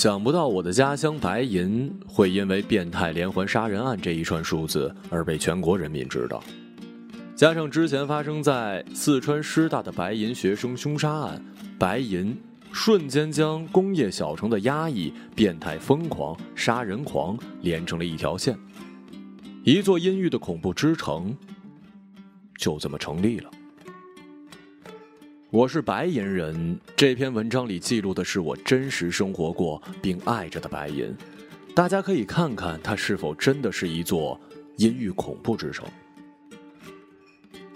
想不到我的家乡白银会因为变态连环杀人案这一串数字而被全国人民知道，加上之前发生在四川师大的白银学生凶杀案，白银瞬间将工业小城的压抑、变态、疯狂、杀人狂连成了一条线，一座阴郁的恐怖之城就这么成立了。我是白银人。这篇文章里记录的是我真实生活过并爱着的白银，大家可以看看它是否真的是一座阴郁恐怖之城。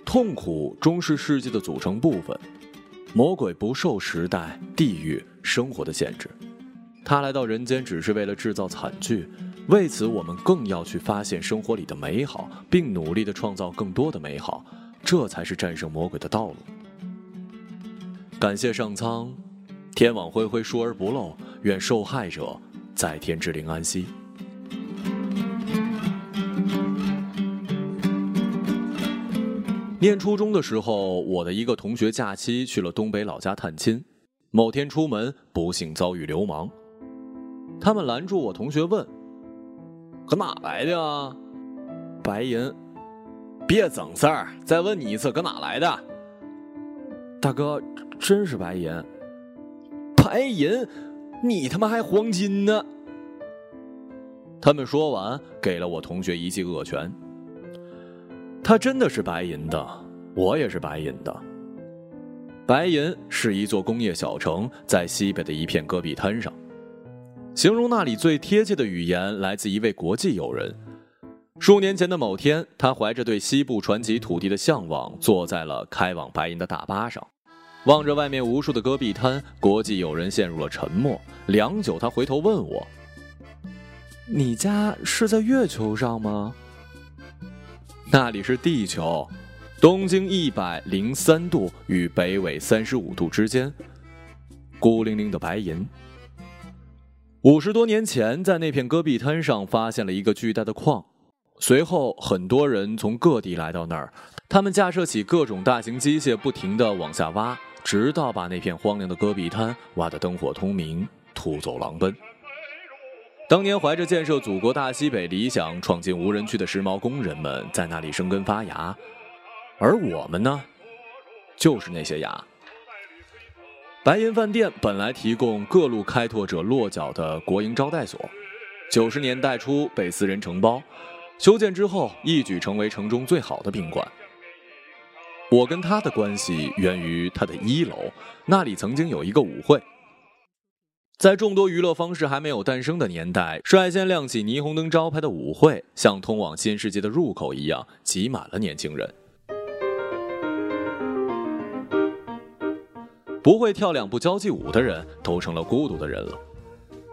痛苦终是世界的组成部分，魔鬼不受时代、地域、生活的限制，他来到人间只是为了制造惨剧。为此，我们更要去发现生活里的美好，并努力的创造更多的美好，这才是战胜魔鬼的道路。感谢上苍，天网恢恢，疏而不漏。愿受害者在天之灵安息。念初中的时候，我的一个同学假期去了东北老家探亲。某天出门，不幸遭遇流氓。他们拦住我同学问：“搁哪来的啊？”白银。别整事儿，再问你一次，搁哪来的？大哥。真是白银，白银，你他妈还黄金呢！他们说完，给了我同学一记恶拳。他真的是白银的，我也是白银的。白银是一座工业小城，在西北的一片戈壁滩上。形容那里最贴切的语言来自一位国际友人。数年前的某天，他怀着对西部传奇土地的向往，坐在了开往白银的大巴上。望着外面无数的戈壁滩，国际友人陷入了沉默。良久，他回头问我：“你家是在月球上吗？”“那里是地球，东经一百零三度与北纬三十五度之间。”孤零零的白银。五十多年前，在那片戈壁滩上发现了一个巨大的矿，随后很多人从各地来到那儿，他们架设起各种大型机械，不停地往下挖。直到把那片荒凉的戈壁滩挖得灯火通明，徒走狼奔。当年怀着建设祖国大西北理想闯进无人区的时髦工人们，在那里生根发芽，而我们呢，就是那些芽。白银饭店本来提供各路开拓者落脚的国营招待所，九十年代初被私人承包，修建之后一举成为城中最好的宾馆。我跟他的关系源于他的一楼，那里曾经有一个舞会。在众多娱乐方式还没有诞生的年代，率先亮起霓虹灯招牌的舞会，像通往新世界的入口一样，挤满了年轻人。不会跳两步交际舞的人都成了孤独的人了。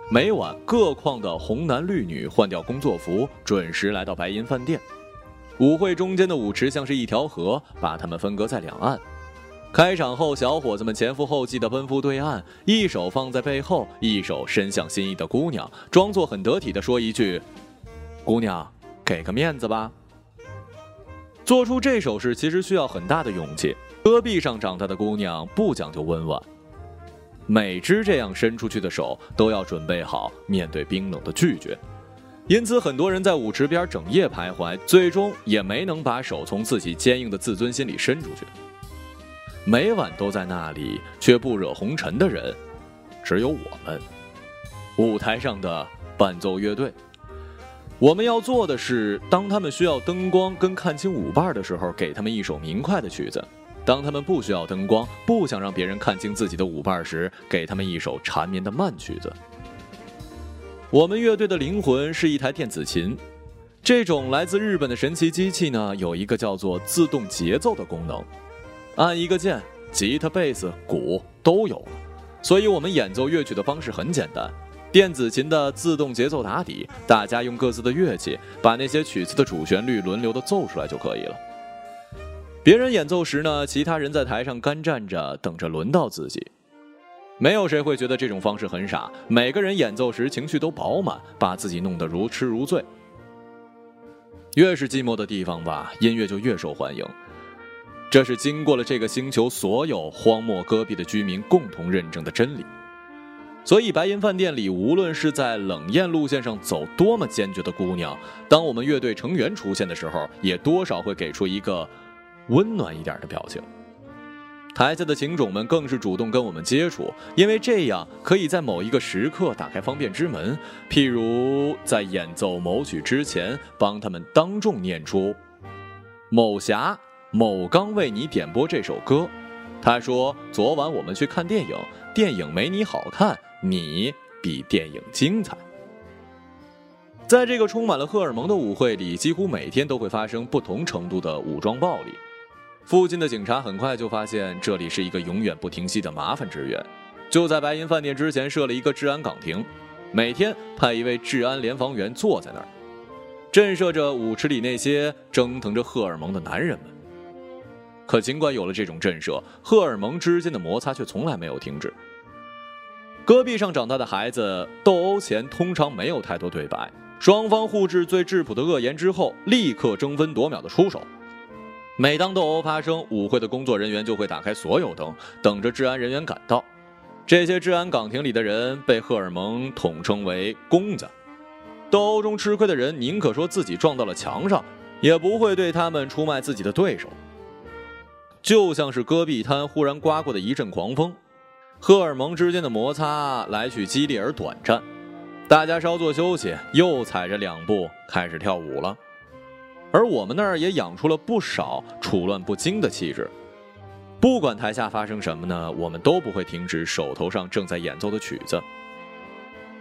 每晚，各矿的红男绿女换掉工作服，准时来到白银饭店。舞会中间的舞池像是一条河，把他们分隔在两岸。开场后，小伙子们前赴后继地奔赴对岸，一手放在背后，一手伸向心仪的姑娘，装作很得体地说一句：“姑娘，给个面子吧。”做出这手势其实需要很大的勇气。戈壁上长大的姑娘不讲究温婉，每只这样伸出去的手都要准备好面对冰冷的拒绝。因此，很多人在舞池边整夜徘徊，最终也没能把手从自己坚硬的自尊心里伸出去。每晚都在那里却不惹红尘的人，只有我们——舞台上的伴奏乐队。我们要做的是，当他们需要灯光跟看清舞伴的时候，给他们一首明快的曲子；当他们不需要灯光，不想让别人看清自己的舞伴时，给他们一首缠绵的慢曲子。我们乐队的灵魂是一台电子琴，这种来自日本的神奇机器呢，有一个叫做自动节奏的功能，按一个键，吉他、贝斯、鼓都有了。所以，我们演奏乐曲的方式很简单，电子琴的自动节奏打底，大家用各自的乐器把那些曲子的主旋律轮流的奏出来就可以了。别人演奏时呢，其他人在台上干站着，等着轮到自己。没有谁会觉得这种方式很傻。每个人演奏时情绪都饱满，把自己弄得如痴如醉。越是寂寞的地方吧，音乐就越受欢迎。这是经过了这个星球所有荒漠戈壁的居民共同认证的真理。所以白银饭店里，无论是在冷艳路线上走多么坚决的姑娘，当我们乐队成员出现的时候，也多少会给出一个温暖一点的表情。台下的情种们更是主动跟我们接触，因为这样可以在某一个时刻打开方便之门，譬如在演奏某曲之前，帮他们当众念出“某侠某刚为你点播这首歌”。他说：“昨晚我们去看电影，电影没你好看，你比电影精彩。”在这个充满了荷尔蒙的舞会里，几乎每天都会发生不同程度的武装暴力。附近的警察很快就发现这里是一个永远不停息的麻烦之源，就在白银饭店之前设了一个治安岗亭，每天派一位治安联防员坐在那儿，震慑着舞池里那些蒸腾着荷尔蒙的男人们。可尽管有了这种震慑，荷尔蒙之间的摩擦却从来没有停止。戈壁上长大的孩子斗殴前通常没有太多对白，双方互致最质朴的恶言之后，立刻争分夺秒的出手。每当斗殴发生，舞会的工作人员就会打开所有灯，等着治安人员赶到。这些治安岗亭里的人被荷尔蒙统称为“公子”。斗殴中吃亏的人宁可说自己撞到了墙上，也不会对他们出卖自己的对手。就像是戈壁滩忽然刮过的一阵狂风，荷尔蒙之间的摩擦来去激烈而短暂。大家稍作休息，又踩着两步开始跳舞了。而我们那儿也养出了不少处乱不惊的气质，不管台下发生什么呢，我们都不会停止手头上正在演奏的曲子。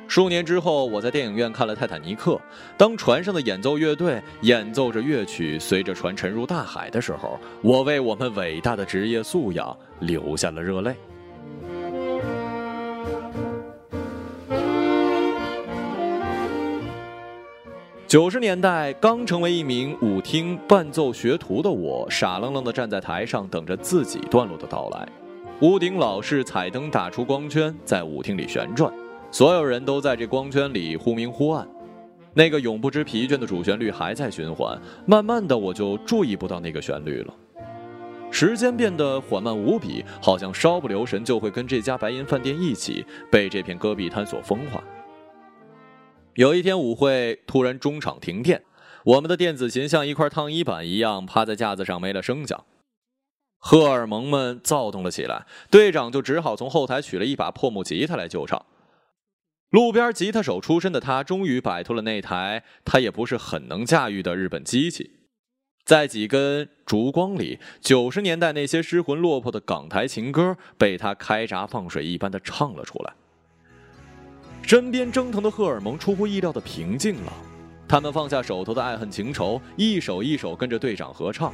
数年之后，我在电影院看了《泰坦尼克》，当船上的演奏乐队演奏着乐曲，随着船沉入大海的时候，我为我们伟大的职业素养流下了热泪。九十年代，刚成为一名舞厅伴奏学徒的我，傻愣愣地站在台上，等着自己段落的到来。屋顶老式彩灯打出光圈，在舞厅里旋转，所有人都在这光圈里忽明忽暗。那个永不知疲倦的主旋律还在循环，慢慢的我就注意不到那个旋律了。时间变得缓慢无比，好像稍不留神就会跟这家白银饭店一起被这片戈壁滩所风化。有一天舞会突然中场停电，我们的电子琴像一块烫衣板一样趴在架子上没了声响，荷尔蒙们躁动了起来，队长就只好从后台取了一把破木吉他来救场。路边吉他手出身的他终于摆脱了那台他也不是很能驾驭的日本机器，在几根烛光里，九十年代那些失魂落魄的港台情歌被他开闸放水一般的唱了出来。身边蒸腾的荷尔蒙出乎意料的平静了，他们放下手头的爱恨情仇，一首一首跟着队长合唱。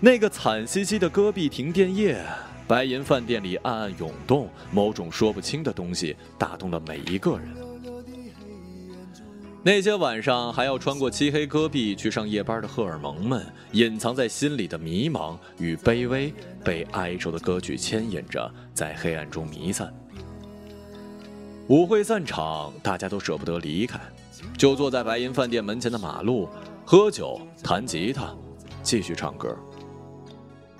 那个惨兮兮的戈壁停电夜，白银饭店里暗暗涌动，某种说不清的东西打动了每一个人。那些晚上还要穿过漆黑戈壁去上夜班的荷尔蒙们，隐藏在心里的迷茫与卑微，被哀愁的歌曲牵引着，在黑暗中弥散。舞会散场，大家都舍不得离开，就坐在白银饭店门前的马路，喝酒、弹吉他，继续唱歌。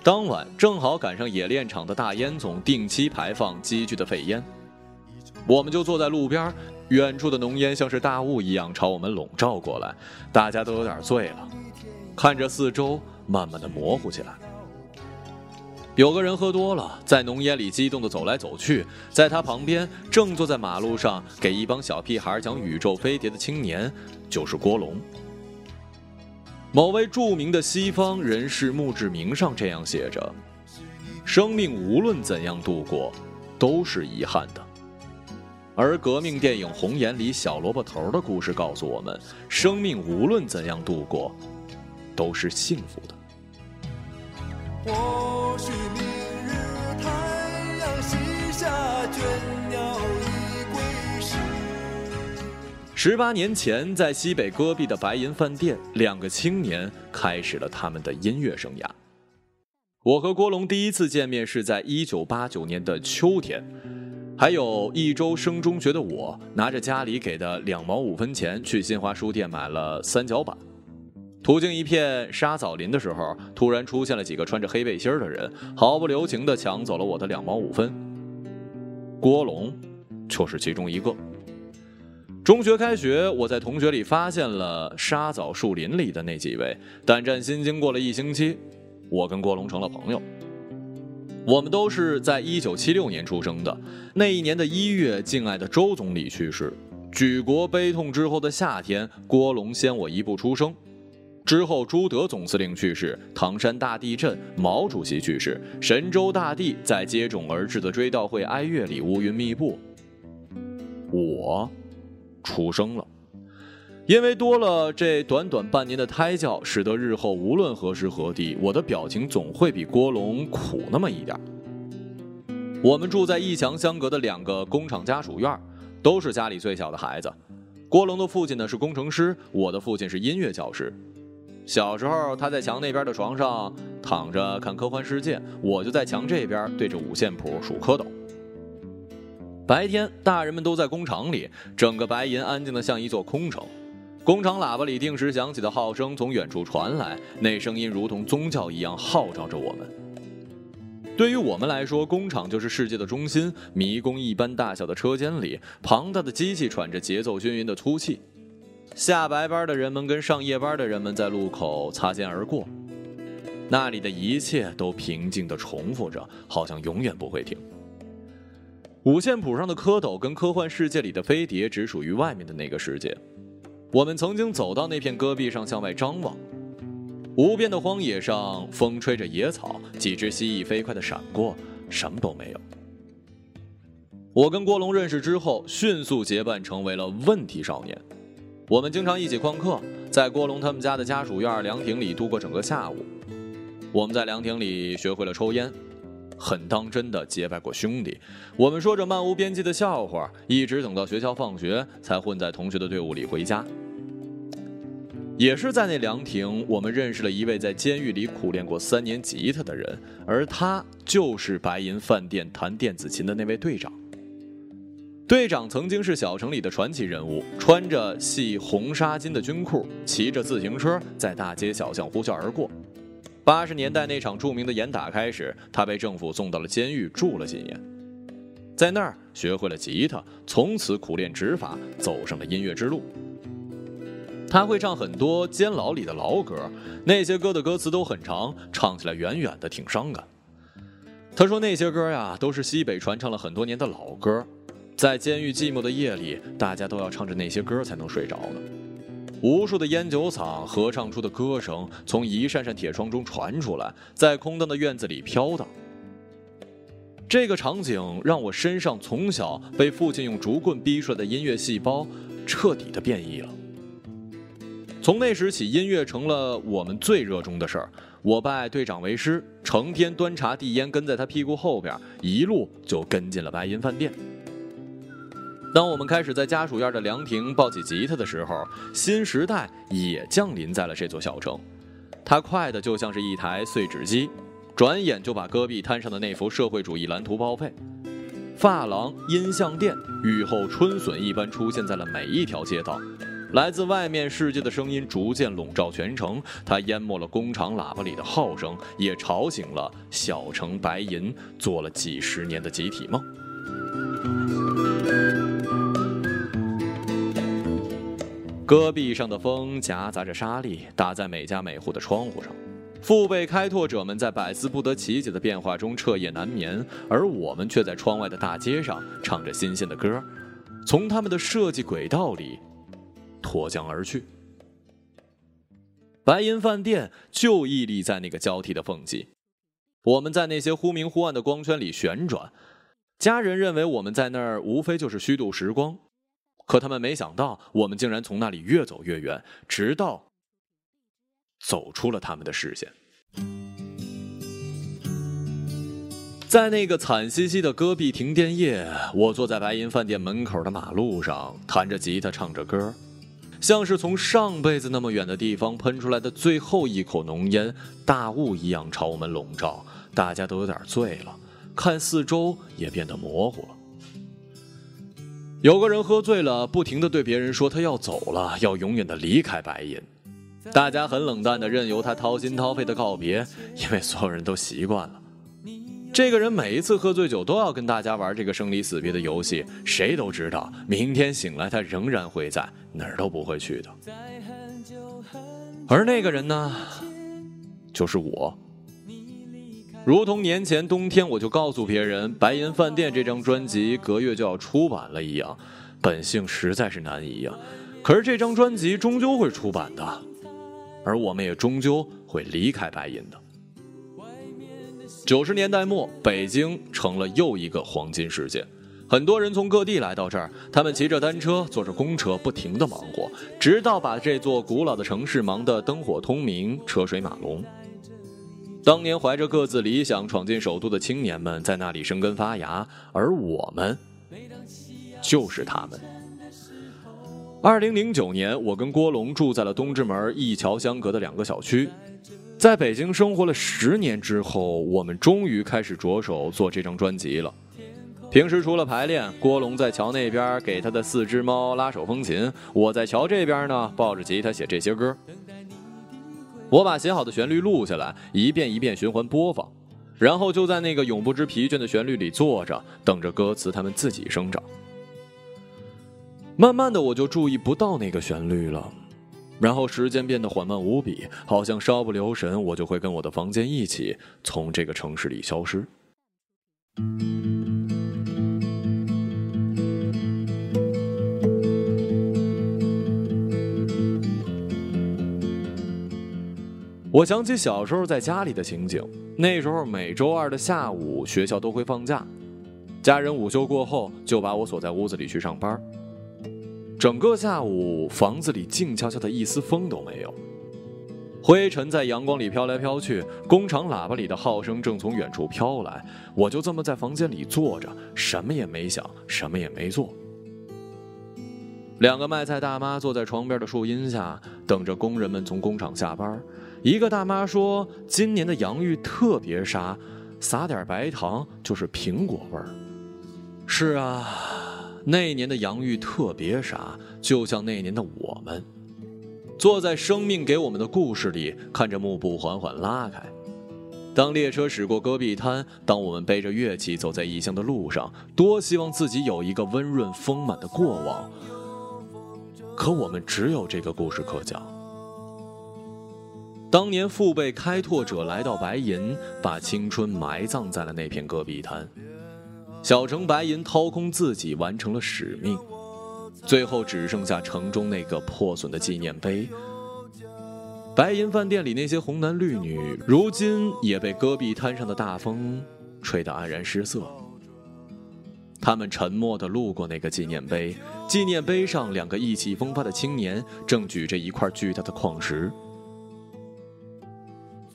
当晚正好赶上冶炼厂的大烟囱定期排放积聚的废烟，我们就坐在路边，远处的浓烟像是大雾一样朝我们笼罩过来，大家都有点醉了，看着四周慢慢的模糊起来。有个人喝多了，在浓烟里激动地走来走去，在他旁边正坐在马路上给一帮小屁孩讲宇宙飞碟的青年，就是郭龙。某位著名的西方人士墓志铭上这样写着：“生命无论怎样度过，都是遗憾的。”而革命电影《红岩》里小萝卜头的故事告诉我们：生命无论怎样度过，都是幸福的。或许明日太阳西下，倦鸟已归时。十八年前，在西北戈壁的白银饭店，两个青年开始了他们的音乐生涯。我和郭龙第一次见面是在一九八九年的秋天，还有一周升中学的我，拿着家里给的两毛五分钱去新华书店买了三角板。途经一片沙枣林的时候，突然出现了几个穿着黑背心的人，毫不留情地抢走了我的两毛五分。郭龙，就是其中一个。中学开学，我在同学里发现了沙枣树林里的那几位，胆战心惊。过了一星期，我跟郭龙成了朋友。我们都是在一九七六年出生的，那一年的一月，敬爱的周总理去世，举国悲痛之后的夏天，郭龙先我一步出生。之后，朱德总司令去世，唐山大地震，毛主席去世，神州大地在接踵而至的追悼会哀乐里乌云密布。我出生了，因为多了这短短半年的胎教，使得日后无论何时何地，我的表情总会比郭龙苦那么一点。我们住在一墙相隔的两个工厂家属院，都是家里最小的孩子。郭龙的父亲呢是工程师，我的父亲是音乐教师。小时候，他在墙那边的床上躺着看科幻世界，我就在墙这边对着五线谱数蝌蚪。白天，大人们都在工厂里，整个白银安静的像一座空城。工厂喇叭里定时响起的号声从远处传来，那声音如同宗教一样号召着我们。对于我们来说，工厂就是世界的中心。迷宫一般大小的车间里，庞大的机器喘着节奏均匀的粗气。下白班的人们跟上夜班的人们在路口擦肩而过，那里的一切都平静地重复着，好像永远不会停。五线谱上的蝌蚪跟科幻世界里的飞碟只属于外面的那个世界。我们曾经走到那片戈壁上向外张望，无边的荒野上，风吹着野草，几只蜥蜴飞快地闪过，什么都没有。我跟郭龙认识之后，迅速结伴成为了问题少年。我们经常一起旷课，在郭龙他们家的家属院凉亭里度过整个下午。我们在凉亭里学会了抽烟，很当真的结拜过兄弟。我们说着漫无边际的笑话，一直等到学校放学才混在同学的队伍里回家。也是在那凉亭，我们认识了一位在监狱里苦练过三年吉他的人，而他就是白银饭店弹电子琴的那位队长。队长曾经是小城里的传奇人物，穿着系红纱巾的军裤，骑着自行车在大街小巷呼啸而过。八十年代那场著名的严打开始，他被政府送到了监狱住了几年，在那儿学会了吉他，从此苦练指法，走上了音乐之路。他会唱很多监牢里的老歌，那些歌的歌词都很长，唱起来远远的挺伤感。他说那些歌呀，都是西北传唱了很多年的老歌。在监狱寂寞的夜里，大家都要唱着那些歌才能睡着呢。无数的烟酒嗓合唱出的歌声从一扇扇铁窗中传出来，在空荡的院子里飘荡。这个场景让我身上从小被父亲用竹棍逼出来的音乐细胞彻底的变异了。从那时起，音乐成了我们最热衷的事儿。我拜队长为师，成天端茶递烟，跟在他屁股后边，一路就跟进了白银饭店。当我们开始在家属院的凉亭抱起吉他的时候，新时代也降临在了这座小城。它快的就像是一台碎纸机，转眼就把戈壁滩上的那幅社会主义蓝图报废。发廊、音像店雨后春笋一般出现在了每一条街道，来自外面世界的声音逐渐笼罩全城，它淹没了工厂喇叭里的号声，也吵醒了小城白银做了几十年的集体梦。戈壁上的风夹杂着沙粒，打在每家每户的窗户上。父辈开拓者们在百思不得其解的变化中彻夜难眠，而我们却在窗外的大街上唱着新鲜的歌，从他们的设计轨道里脱缰而去。白银饭店就屹立在那个交替的缝隙，我们在那些忽明忽暗的光圈里旋转。家人认为我们在那儿无非就是虚度时光。可他们没想到，我们竟然从那里越走越远，直到走出了他们的视线。在那个惨兮兮的戈壁停电夜，我坐在白银饭店门口的马路上，弹着吉他，唱着歌，像是从上辈子那么远的地方喷出来的最后一口浓烟，大雾一样朝我们笼罩。大家都有点醉了，看四周也变得模糊了。有个人喝醉了，不停的对别人说他要走了，要永远的离开白银。大家很冷淡的任由他掏心掏肺的告别，因为所有人都习惯了。这个人每一次喝醉酒都要跟大家玩这个生离死别的游戏，谁都知道，明天醒来他仍然会在哪儿都不会去的。而那个人呢，就是我。如同年前冬天我就告诉别人《白银饭店》这张专辑隔月就要出版了一样，本性实在是难移呀。可是这张专辑终究会出版的，而我们也终究会离开白银的。九十年代末，北京成了又一个黄金世界，很多人从各地来到这儿，他们骑着单车，坐着公车，不停地忙活，直到把这座古老的城市忙得灯火通明、车水马龙。当年怀着各自理想闯进首都的青年们，在那里生根发芽，而我们，就是他们。二零零九年，我跟郭龙住在了东直门一桥相隔的两个小区。在北京生活了十年之后，我们终于开始着手做这张专辑了。平时除了排练，郭龙在桥那边给他的四只猫拉手风琴，我在桥这边呢抱着吉他写这些歌。我把写好的旋律录下来，一遍一遍循环播放，然后就在那个永不知疲倦的旋律里坐着，等着歌词它们自己生长。慢慢的，我就注意不到那个旋律了，然后时间变得缓慢无比，好像稍不留神，我就会跟我的房间一起从这个城市里消失。我想起小时候在家里的情景，那时候每周二的下午学校都会放假，家人午休过后就把我锁在屋子里去上班。整个下午，房子里静悄悄的，一丝风都没有。灰尘在阳光里飘来飘去，工厂喇叭里的号声正从远处飘来。我就这么在房间里坐着，什么也没想，什么也没做。两个卖菜大妈坐在床边的树荫下，等着工人们从工厂下班。一个大妈说：“今年的洋芋特别沙，撒点白糖就是苹果味儿。”是啊。那年的洋芋特别傻，就像那年的我们，坐在生命给我们的故事里，看着幕布缓缓拉开。当列车驶过戈壁滩，当我们背着乐器走在异乡的路上，多希望自己有一个温润丰满的过往。可我们只有这个故事可讲。当年父辈开拓者来到白银，把青春埋葬在了那片戈壁滩。小城白银掏空自己，完成了使命，最后只剩下城中那个破损的纪念碑。白银饭店里那些红男绿女，如今也被戈壁滩上的大风吹得黯然失色。他们沉默地路过那个纪念碑，纪念碑上两个意气风发的青年正举着一块巨大的矿石。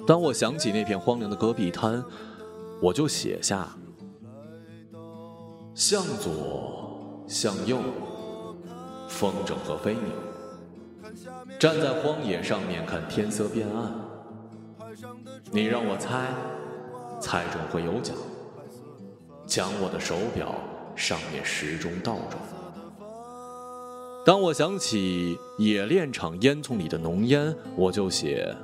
当我想起那片荒凉的戈壁滩，我就写下。向左，向右，风筝和飞鸟，站在荒野上面看天色变暗。你让我猜，猜中会有奖。奖我的手表上面时钟倒转。当我想起冶炼厂烟囱里的浓烟，我就写：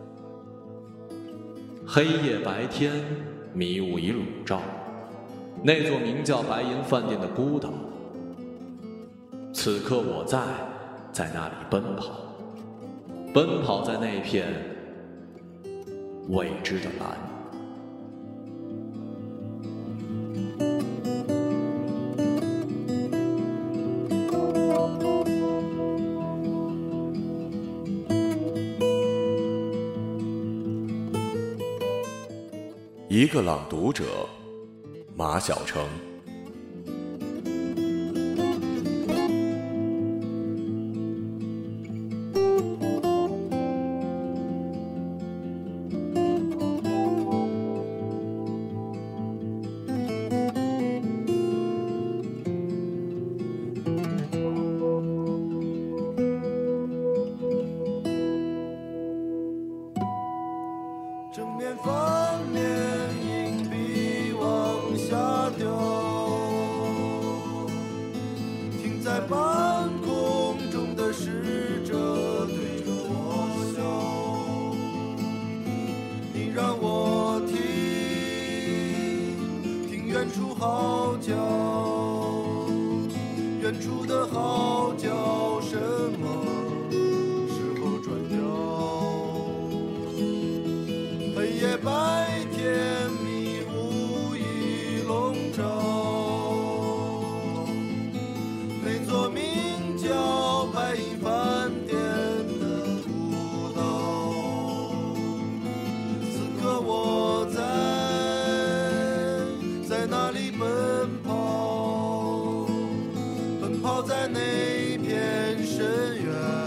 黑夜白天，迷雾已笼罩。那座名叫白银饭店的孤岛，此刻我在在那里奔跑，奔跑在那片未知的蓝。一个朗读者。马晓成。那片深渊。